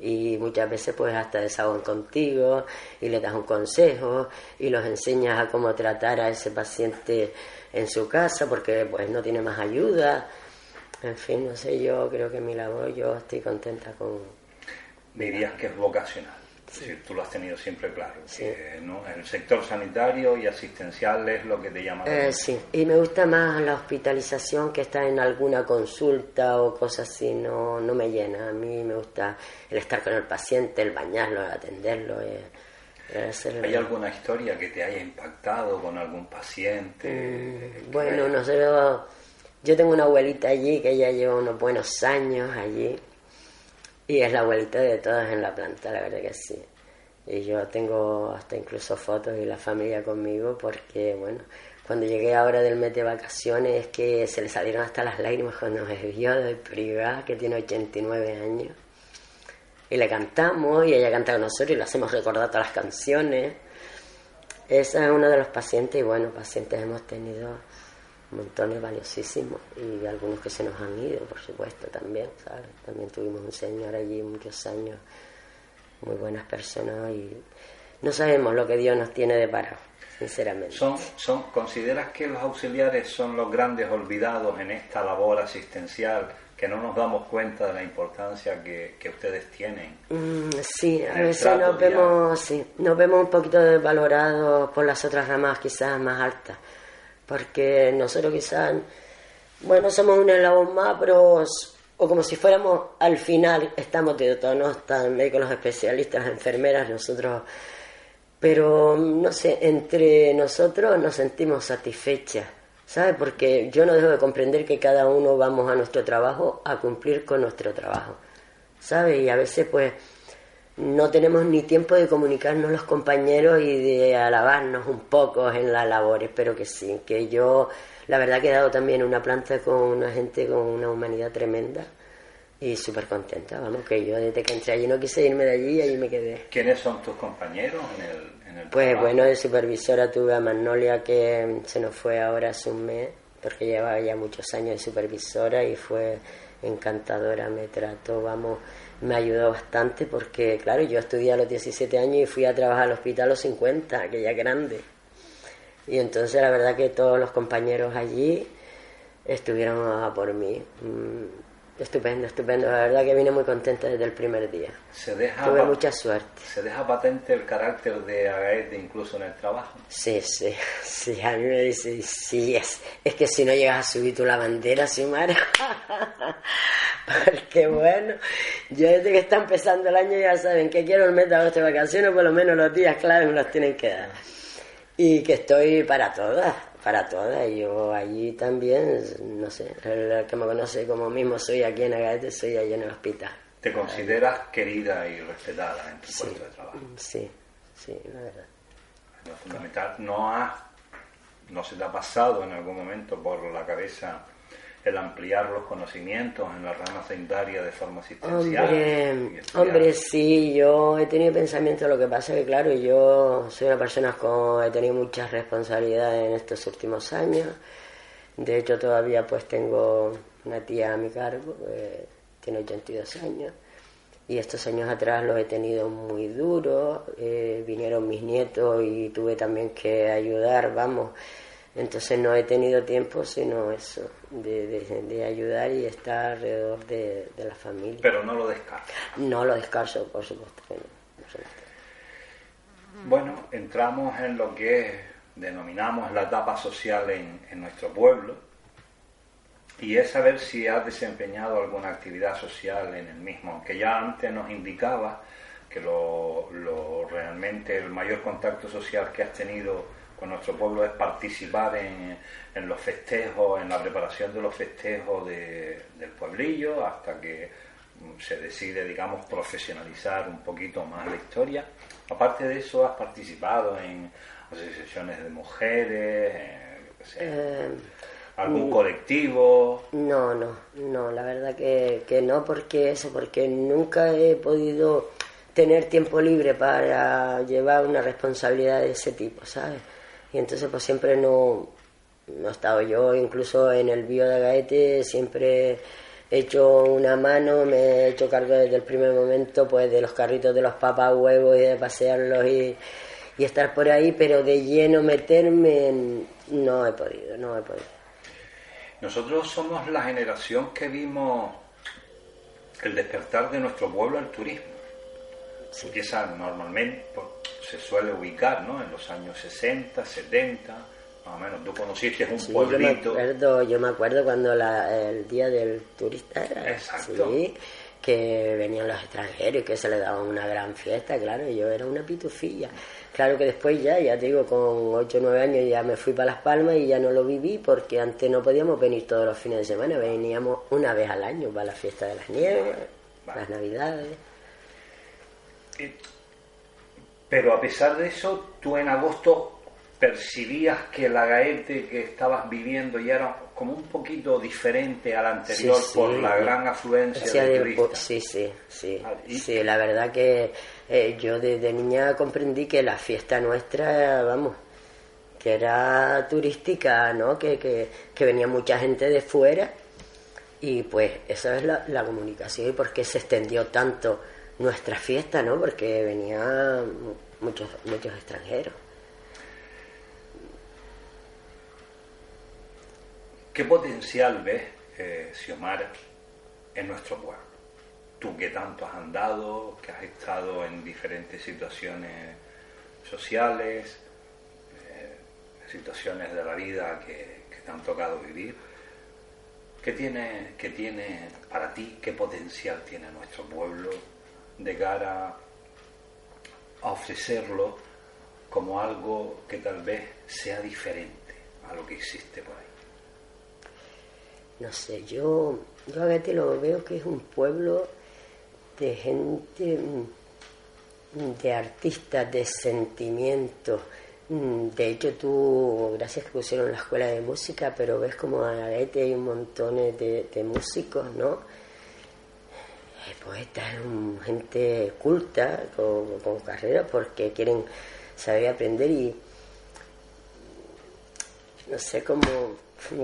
y muchas veces pues hasta desahogan contigo y le das un consejo y los enseñas a cómo tratar a ese paciente en su casa porque pues no tiene más ayuda. En fin, no sé, yo creo que mi labor, yo estoy contenta con... Dirías que es vocacional. Sí. tú lo has tenido siempre claro. El sector sanitario y asistencial es lo que te llama. Eh, sí, y me gusta más la hospitalización que estar en alguna consulta o cosas así, no, no me llena. A mí me gusta el estar con el paciente, el bañarlo, el atenderlo. Eh, ¿Hay alguna historia que te haya impactado con algún paciente? Mm, bueno, nosotros. Yo tengo una abuelita allí que ya lleva unos buenos años allí y es la abuelita de todas en la planta, la verdad que sí. Y yo tengo hasta incluso fotos y la familia conmigo porque, bueno, cuando llegué ahora del mes de vacaciones es que se le salieron hasta las lágrimas cuando me vio de privada, que tiene 89 años. Y le cantamos y ella canta con nosotros y le hacemos recordar todas las canciones. Esa es uno de los pacientes y bueno, pacientes hemos tenido montones valiosísimos y algunos que se nos han ido, por supuesto, también, ¿sabes? También tuvimos un señor allí muchos años, muy buenas personas y no sabemos lo que Dios nos tiene de parado, sinceramente. Son, son, ¿Consideras que los auxiliares son los grandes olvidados en esta labor asistencial? que no nos damos cuenta de la importancia que, que ustedes tienen. Mm, sí, a veces nos vemos, sí, nos vemos un poquito desvalorados por las otras ramas quizás más altas porque nosotros quizás, bueno, somos un eslabón más, pero o como si fuéramos al final, estamos de todo, ¿no? Están médicos, los especialistas, enfermeras, nosotros, pero no sé, entre nosotros nos sentimos satisfechas, ¿sabes? Porque yo no dejo de comprender que cada uno vamos a nuestro trabajo a cumplir con nuestro trabajo, ¿sabes? Y a veces pues no tenemos ni tiempo de comunicarnos los compañeros y de alabarnos un poco en las labores, pero que sí, que yo la verdad he quedado también una planta con una gente con una humanidad tremenda y súper contenta, vamos, que yo desde que entré allí no quise irme de allí y allí me quedé. ¿Quiénes son tus compañeros en el, en el Pues bueno, de supervisora tuve a Magnolia que se nos fue ahora hace un mes, porque llevaba ya muchos años de supervisora y fue encantadora, me trató, vamos me ayudó bastante porque, claro, yo estudié a los 17 años y fui a trabajar al hospital a los 50, que ya grande. Y entonces la verdad que todos los compañeros allí estuvieron a por mí. Estupendo, estupendo. La verdad que vine muy contenta desde el primer día. Se deja Tuve mucha suerte. ¿Se deja patente el carácter de Agaete incluso en el trabajo? Sí, sí, sí. A mí me dice, sí, es, es que si no llegas a subir tú la bandera, Simara. Porque bueno, yo desde que está empezando el año ya saben que quiero el mes de agosto de vacaciones, por lo menos los días claves me los tienen que dar. Y que estoy para todas para todas. Yo allí también, no sé, el que me conoce como mismo soy aquí en Agaete, soy allí en el hospital. ¿Te consideras querida y respetada en tu puesto de trabajo? Sí, sí, la verdad. Lo fundamental, ¿no, ha, ¿no se te ha pasado en algún momento por la cabeza el ampliar los conocimientos en la rama sanitaria de forma asistencial. Hombre, hombre, sí, yo he tenido pensamiento, lo que pasa es que claro, yo soy una persona con, he tenido muchas responsabilidades en estos últimos años, de hecho todavía pues tengo una tía a mi cargo, que tiene 82 años, y estos años atrás los he tenido muy duros, eh, vinieron mis nietos y tuve también que ayudar, vamos, entonces no he tenido tiempo sino eso, de, ayudar y estar alrededor de, la familia. Pero no lo descarto. No lo descarto, por supuesto Bueno, entramos en lo que denominamos la etapa social en, nuestro pueblo y es saber si has desempeñado alguna actividad social en el mismo, aunque ya antes nos indicaba que lo, lo realmente el mayor contacto social que has tenido con nuestro pueblo es participar en, en, los festejos, en la preparación de los festejos del pueblillo, hasta que se decide, digamos, profesionalizar un poquito más la historia. Aparte de eso, ¿has participado en asociaciones de mujeres? Eh, ¿Algún mm, colectivo? No, no, no, la verdad que, que no, porque eso, porque nunca he podido tener tiempo libre para llevar una responsabilidad de ese tipo, ¿sabes? Y entonces pues siempre no, no he estado yo, incluso en el bio de Gaete siempre he hecho una mano, me he hecho cargo desde el primer momento pues de los carritos de los papas huevos y de pasearlos y, y estar por ahí, pero de lleno meterme no he podido, no he podido. Nosotros somos la generación que vimos el despertar de nuestro pueblo al turismo. Empieza normalmente, se suele ubicar ¿no? en los años 60, 70, más o menos. Tú conociste un pueblito. Yo me acuerdo, yo me acuerdo cuando el día del turista era. Exacto. que venían los extranjeros y que se le daba una gran fiesta, claro, yo era una pitufilla. Claro que después ya, ya te digo, con 8 o 9 años ya me fui para Las Palmas y ya no lo viví porque antes no podíamos venir todos los fines de semana, veníamos una vez al año para la fiesta de las nieves, las navidades. Pero a pesar de eso, tú en agosto percibías que la Gaete que estabas viviendo ya era como un poquito diferente a la anterior por la gran afluencia de, turistas. Sí, sí, sí. Ah, sí, la verdad que eh, yo desde niña comprendí que la fiesta nuestra, vamos, que era turística, ¿no? Que, que, venía mucha gente de fuera y pues esa es la, la comunicación y por qué se extendió tanto nuestra fiesta, ¿no? Porque venían muchos, muchos extranjeros. ¿Qué potencial ves, eh, Xiomara, en nuestro pueblo? Tú que tanto has andado, que has estado en diferentes situaciones sociales, eh, situaciones de la vida que, te han tocado vivir, ¿qué tiene, ¿qué tiene para ti, qué potencial tiene nuestro pueblo de cara a ofrecerlo como algo que tal vez sea diferente a lo que existe por ahí? no sé, yo, yo veces lo veo que es un pueblo de gente, mm, de artistas, de sentimientos. Mm, de hecho, tú, gracias que pusieron la escuela de música, pero ves como a Gaete hay un montón de, músicos, ¿no? Eh, poetas, gente culta, con, con carrera, porque quieren saber aprender y no sé cómo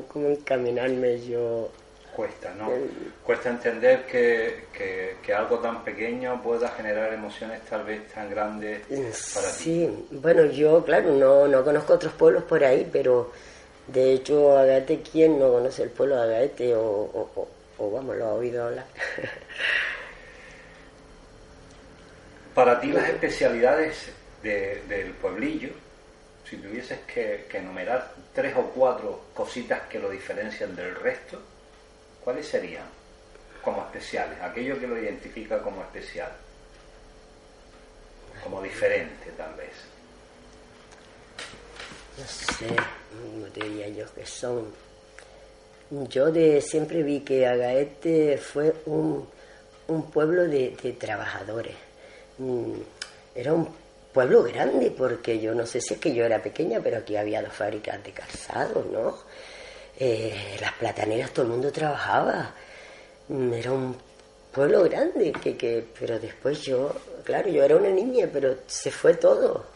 como encaminarme yo. Cuesta, ¿no? Cuesta entender que, que, algo tan pequeño pueda generar emociones tal vez tan grandes para ti. Sí, bueno, yo, claro, no, no conozco otros pueblos por ahí, pero de hecho, Agate, ¿quién no conoce el pueblo de Agate? O, o, vamos, lo ha oído hablar. para ti, las especialidades del pueblillo si tuvieses que, enumerar tres o cuatro cositas que lo diferencian del resto, ¿cuáles serían como especiales? Aquello que lo identifica como especial, como diferente tal vez. No sé, ¿cómo diría yo que son? Yo de siempre vi que Agaete fue un, pueblo de trabajadores. Mm, era un pueblo grande, porque yo no sé si es que yo era pequeña, pero aquí había dos fábricas de calzado, ¿no? Eh, las plataneras todo el mundo trabajaba. Mm, era un pueblo grande, que, que, pero después yo, claro, yo era una niña, pero se fue todo.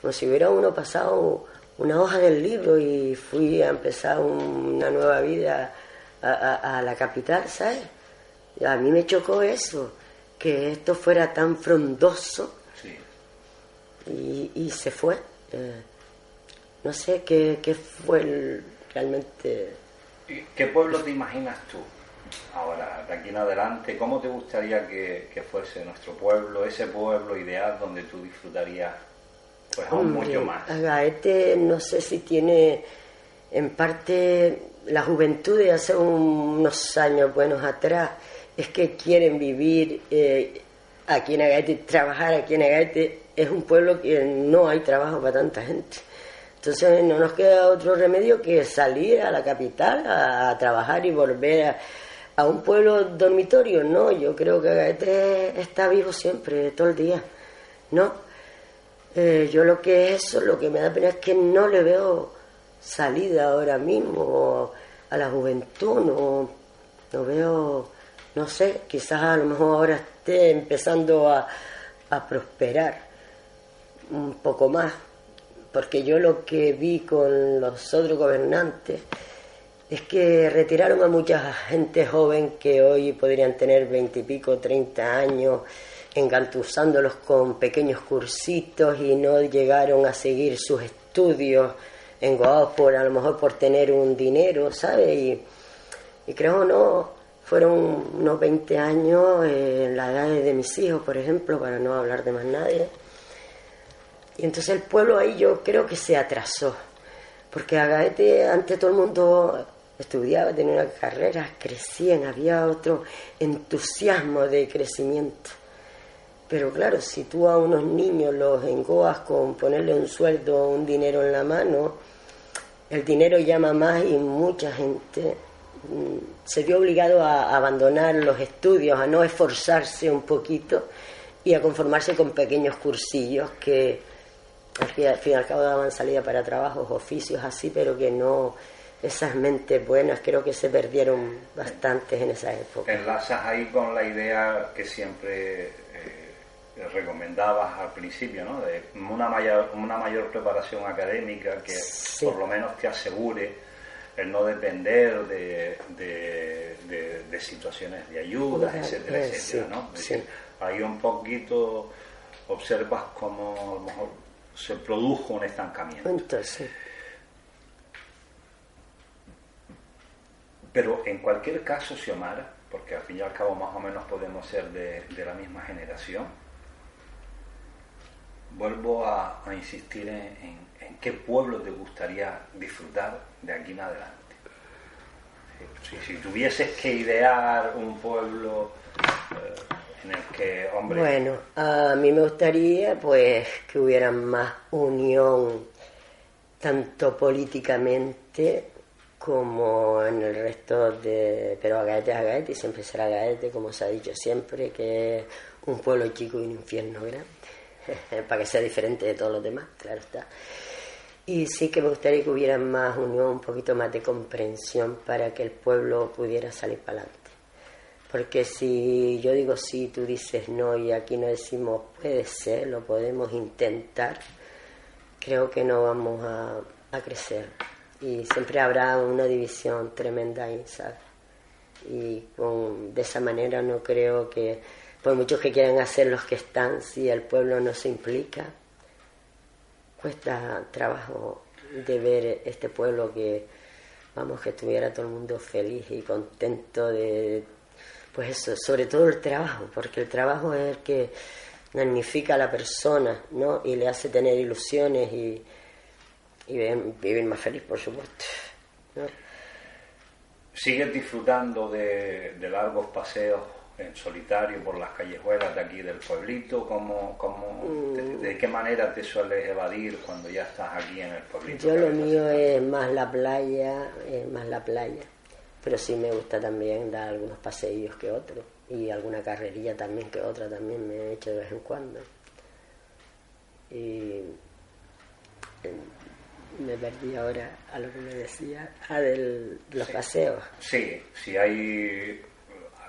como si hubiera uno pasado una hoja del libro y fui a empezar una nueva vida a, a la capital, ¿sabes? A mí me chocó eso, que esto fuera tan frondoso y, se fue. Eh, no sé qué, qué fue realmente... ¿Qué pueblo te imaginas tú? Ahora, de aquí en adelante, ¿cómo te gustaría que, fuese nuestro pueblo, ese pueblo ideal donde tú disfrutarías pues aún mucho más? Gaete no sé si tiene en parte la juventud de hace unos años buenos atrás, es que quieren vivir eh, aquí en Agaete, trabajar aquí en Agaete, es un pueblo que no hay trabajo para tanta gente. Entonces no nos queda otro remedio que salir a la capital a, trabajar y volver a, a un pueblo dormitorio, no, yo creo que Agaete está vivo siempre, todo el día, ¿no? Eh, yo lo que es eso, lo que me da pena es que no le veo salida ahora mismo a la juventud, no, no veo, no sé, quizás a lo mejor ahora esté empezando a, a prosperar un poco más, porque yo lo que vi con los otros gobernantes es que retiraron a mucha gente joven que hoy podrían tener veintipico, treinta años, engantusándolos con pequeños cursitos y no llegaron a seguir sus estudios en por a lo mejor por tener un dinero, ¿sabes? Y, y creo no, fueron unos 20 años en la edad de mis hijos, por ejemplo, para no hablar de más nadie. Y entonces el pueblo ahí yo creo que se atrasó, porque a Gaete antes todo el mundo estudiaba, tenía una carrera, crecían, había otro entusiasmo de crecimiento. Pero claro, si tú a unos niños los engoas con ponerle un sueldo, un dinero en la mano, el dinero llama más y mucha gente se vio obligado a abandonar los estudios, a no esforzarse un poquito y a conformarse con pequeños cursillos que al fin y al cabo daban salida para trabajos, oficios así, pero que no esas mentes buenas creo que se perdieron bastantes en esa época. Enlazas ahí con la idea que siempre eh, recomendabas al principio, ¿no? De una mayor, una mayor preparación académica que por lo menos te asegure el no depender de, de, situaciones de ayuda, etcétera, eh, etcétera, ¿no? ahí un poquito observas cómo a lo mejor se produjo un estancamiento. Entonces, Pero en cualquier caso, Xiomara, porque al fin y al cabo más o menos podemos ser de, la misma generación, vuelvo a, insistir en, qué pueblo te gustaría disfrutar de aquí en adelante. Si, tuvieses que idear un pueblo eh, en el que, hombre... Bueno, a mí me gustaría pues que hubiera más unión, tanto políticamente como en el resto de... Pero Agaete es Agaete y siempre será Agaete, como se ha dicho siempre, que es un pueblo chico y un infierno grande, para que sea diferente de todos los demás, claro está. Y sí que me gustaría que hubiera más unión, un poquito más de comprensión para que el pueblo pudiera salir para adelante. Porque si yo digo sí, tú dices no y aquí no decimos puede ser, lo podemos intentar, creo que no vamos a, a crecer y siempre habrá una división tremenda ahí, ¿sabes? Y de esa manera no creo que, por muchos que quieran hacer los que están, si el pueblo no se implica, cuesta trabajo de ver este pueblo que, vamos, que estuviera todo el mundo feliz y contento de, pues eso, sobre todo el trabajo, porque el trabajo es el que magnifica a la persona, ¿no? Y le hace tener ilusiones y y vivir más feliz, por supuesto. ¿Sigues disfrutando de, largos paseos en solitario por las callejuelas de aquí del pueblito? ¿Cómo, cómo mm. de, qué manera te sueles evadir cuando ya estás aquí en el pueblito? Yo lo mío es más la playa, es más la playa, pero sí me gusta también dar algunos paseillos que otros y alguna carrerilla también que otra también me he hecho de vez en cuando. Y me perdí ahora a lo que me decía, a de los paseos. Sí, si hay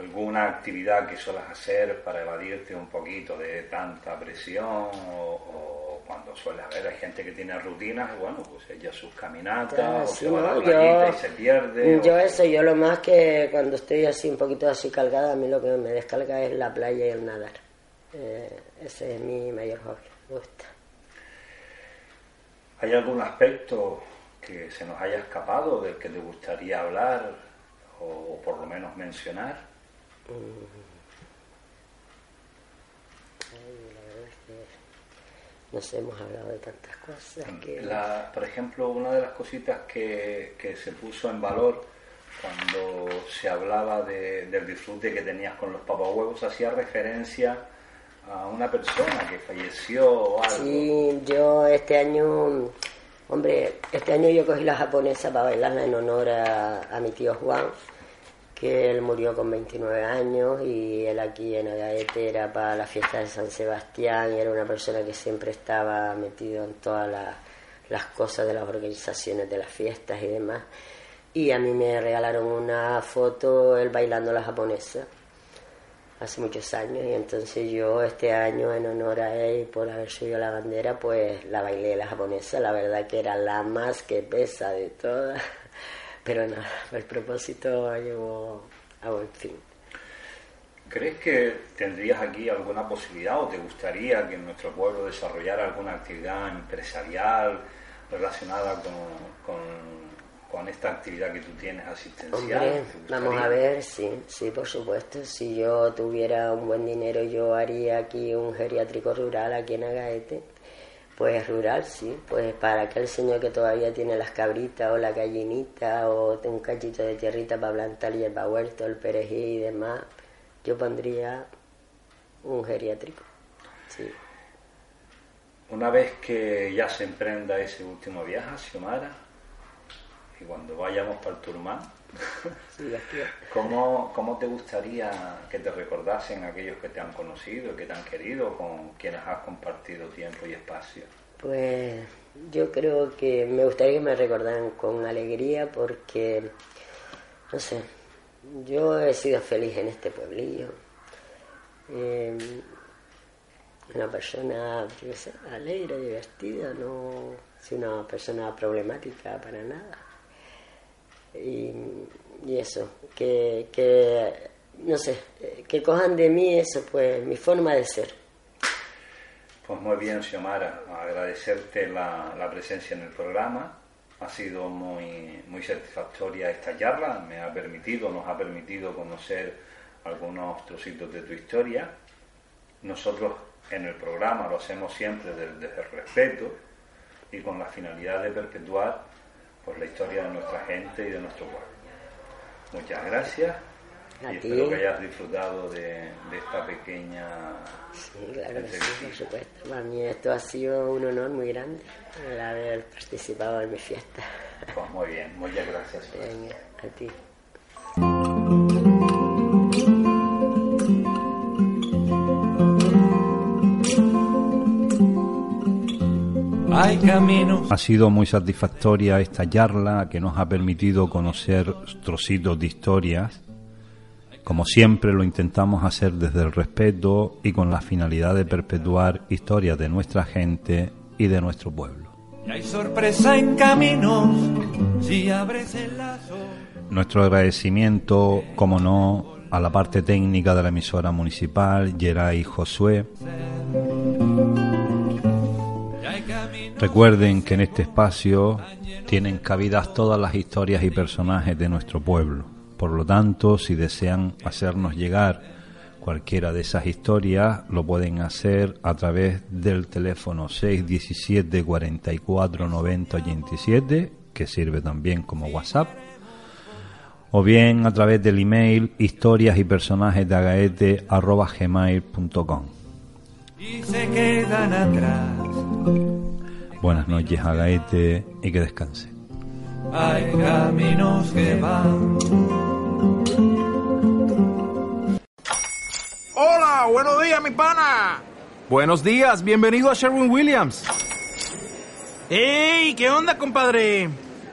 alguna actividad que suelas hacer para evadirte un poquito de tanta presión o, cuando sueles ver, hay gente que tiene rutinas, bueno, pues ella sus caminatas o se va a la yo, y se pierde. Yo eso, yo lo más que cuando estoy así un poquito así calgada, a mí lo que me descarga es la playa y el nadar. Eh, ese es mi mayor hobby, me gusta. ¿Hay algún aspecto que se nos haya escapado del que te gustaría hablar o, por lo menos mencionar? La verdad es que nos hemos hablado de tantas cosas. Que... por ejemplo, una de las cositas que, se puso en valor cuando se hablaba del disfrute que tenías con los papahuevos hacía referencia a una persona que falleció o algo. Sí, yo este año, hombre, este año yo cogí la japonesa para bailarla en honor a, mi tío Juan, que él murió con 29 años y él aquí en Agaete era para la fiesta de San Sebastián y era una persona que siempre estaba metido en todas las cosas de las organizaciones de las fiestas y demás. Y a mí me regalaron una foto él bailando la japonesa hace muchos años. Y entonces yo este año en honor a él por haber subido la bandera pues la bailé la japonesa, la verdad que era la más que pesa de todas pero nada, el propósito llegó a buen fin. ¿Crees que tendrías aquí alguna posibilidad o te gustaría que nuestro pueblo desarrollara alguna actividad empresarial relacionada con, con, esta actividad que tú tienes asistencial? vamos a ver, sí, sí, por supuesto. Si yo tuviera un buen dinero, yo haría aquí un geriátrico rural aquí en Agaete pues rural, sí, pues para aquel señor que todavía tiene las cabritas o la gallinita o un cachito de tierrita para plantar hierba huerto, el perejil y demás, yo pondría un geriátrico, sí. Una vez que ya se emprenda ese último viaje Xiomara y cuando vayamos para el Turmán, ¿Cómo, ¿Cómo, te gustaría que te recordasen aquellos que te han conocido, que te han querido, con quienes has compartido tiempo y espacio? Pues yo creo que me gustaría que me recordaran con alegría porque, no sé, yo he sido feliz en este pueblillo. Em, una persona, yo sé, alegre, divertida, no soy una persona problemática para nada y, eso, que, que, no sé, que cojan de mí eso, pues mi forma de ser. Pues muy bien, Xiomara, agradecerte la, la presencia en el programa. Ha sido muy, muy satisfactoria esta charla, me ha permitido, nos ha permitido conocer algunos trocitos de tu historia. Nosotros en el programa lo hacemos siempre desde, desde el respeto y con la finalidad de perpetuar por la historia de nuestra gente y de nuestro pueblo. Muchas gracias y espero que hayas disfrutado de, esta pequeña. Sí, claro que sí, por supuesto. Para mí esto ha sido un honor muy grande el haber participado en mi fiesta. Pues muy bien, muchas gracias. Venga, a ti. Ha sido muy satisfactoria esta charla que nos ha permitido conocer trocitos de historias. Como siempre lo intentamos hacer desde el respeto y con la finalidad de perpetuar historias de nuestra gente y de nuestro pueblo. hay sorpresa en caminos si abres el lazo. Nuestro agradecimiento, como no, a la parte técnica de la emisora municipal, Geray Josué Recuerden que en este espacio tienen cabidas todas las historias y personajes de nuestro pueblo. Por lo tanto, si desean hacernos llegar cualquiera de esas historias, lo pueden hacer a través del teléfono 617 44 90 87, que sirve también como WhatsApp, o bien a través del email historias y personajes agaete Y se quedan atrás Buenas noches, Agaete, y que descanse. Hay caminos que van. Hola, buenos días, mi pana. Buenos días, bienvenido a Sherwin Williams. ¡Ey! ¿Qué onda, compadre?